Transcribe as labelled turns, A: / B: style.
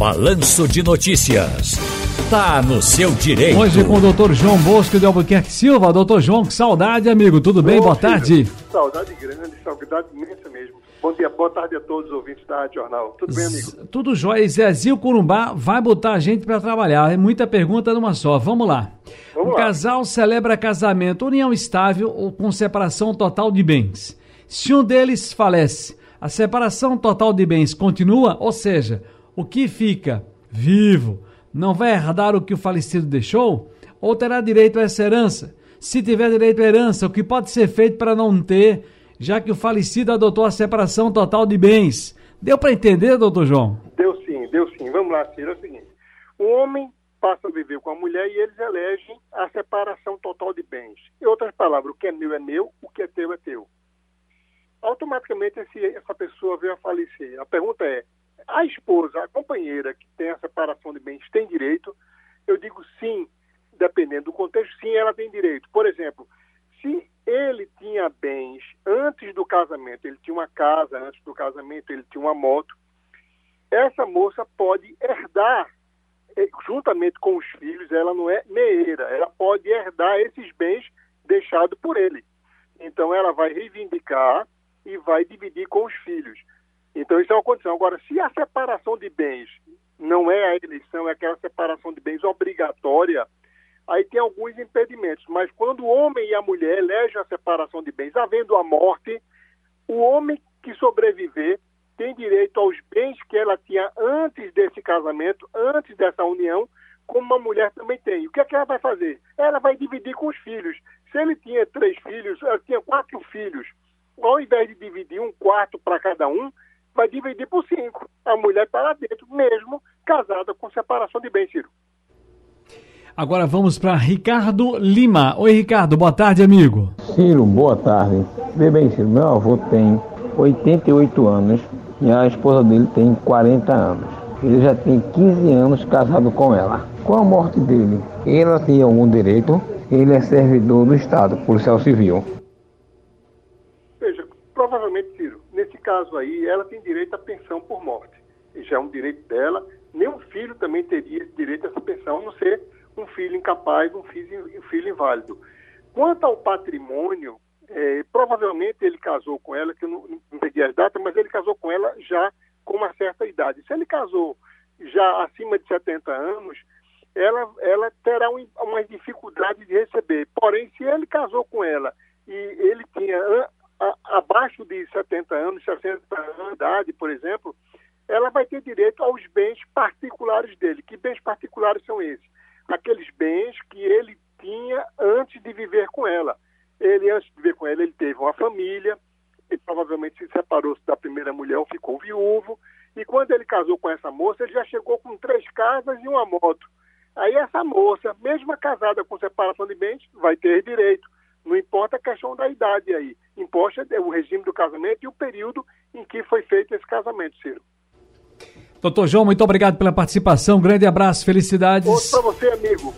A: Balanço de Notícias. Tá no seu direito.
B: Hoje com o doutor João Bosco de Albuquerque Silva. Doutor João, que saudade, amigo. Tudo bem? Boa tarde.
C: Saudade grande, saudade imensa mesmo. Bom dia, boa tarde a todos os ouvintes da Rádio Jornal. Tudo bem, amigo?
B: Tudo jóia. Zezinho Curumbá vai botar a gente para trabalhar. É muita pergunta numa só. Vamos lá.
C: Vamos
B: o
C: lá.
B: casal celebra casamento, união estável ou com separação total de bens. Se um deles falece, a separação total de bens continua, ou seja, o que fica vivo não vai herdar o que o falecido deixou? Ou terá direito a essa herança? Se tiver direito à herança, o que pode ser feito para não ter, já que o falecido adotou a separação total de bens? Deu para entender, doutor João?
C: Deu sim, deu sim. Vamos lá, Ciro. É o seguinte: o homem passa a viver com a mulher e eles elegem a separação total de bens. Em outras palavras, o que é meu é meu, o que é teu é teu. Automaticamente esse, essa pessoa veio a falecer. A pergunta é: a esposa, a companheira que tem a separação de bens tem direito? Eu digo sim, dependendo do contexto, sim, ela tem direito. Por exemplo, se ele tinha bens antes do casamento, ele tinha uma casa antes do casamento, ele tinha uma moto, essa moça pode herdar, eh, juntamente com os filhos, ela não é meeira, ela pode herdar esses bens deixados por ele. Então ela vai reivindicar e vai dividir com os filhos. Então isso é uma condição. Agora, se a separação de bens não é a eleição, é aquela separação de bens obrigatória, aí tem alguns impedimentos. Mas quando o homem e a mulher elegem a separação de bens, havendo a morte, o homem que sobreviver tem direito aos bens que ela tinha antes desse casamento, antes dessa união, como uma mulher também tem. O que, é que ela vai fazer? Ela vai dividir com os filhos. Se ele tinha três filhos, ela tinha quatro filhos. Ao invés de dividir um quarto para cada um, vai dividir por cinco. A mulher está lá dentro, mesmo casada com separação de bens, Ciro.
B: Agora vamos para Ricardo Lima. Oi, Ricardo. Boa tarde, amigo.
D: Ciro, boa tarde. Vê bem, Ciro, meu avô tem 88 anos e a esposa dele tem 40 anos. Ele já tem 15 anos casado com ela. Com a morte dele, ela tem algum direito? Ele é servidor do Estado, policial civil.
C: Veja, provavelmente, Ciro, nesse caso aí, ela tem direito à pensão por morte. E já é um direito dela. Nenhum filho também teria direito a essa pensão, a não ser um filho incapaz, um filho, um filho inválido. Quanto ao patrimônio, eh, provavelmente ele casou com ela, que eu não, não peguei as datas, mas ele casou com ela já com uma certa idade. Se ele casou já acima de 70 anos, ela, ela terá um, uma dificuldade de receber. Porém, se ele casou com ela e ele tinha abaixo de 70 anos, 60 anos de idade, por exemplo, ela vai ter direito aos bens particulares dele. Que bens particulares são esses? Aqueles bens que ele tinha antes de viver com ela. Ele, antes de viver com ela, ele teve uma família, ele provavelmente se separou da primeira mulher ou ficou viúvo. E quando ele casou com essa moça, ele já chegou com três casas e uma moto. Aí essa moça, mesmo casada com separação de bens, vai ter direito. Não importa a questão da idade aí. Importa o regime do casamento e o período em que foi feito esse casamento, Ciro.
B: Doutor João, muito obrigado pela participação. Um grande abraço, felicidades.
C: Outro para você, amigo.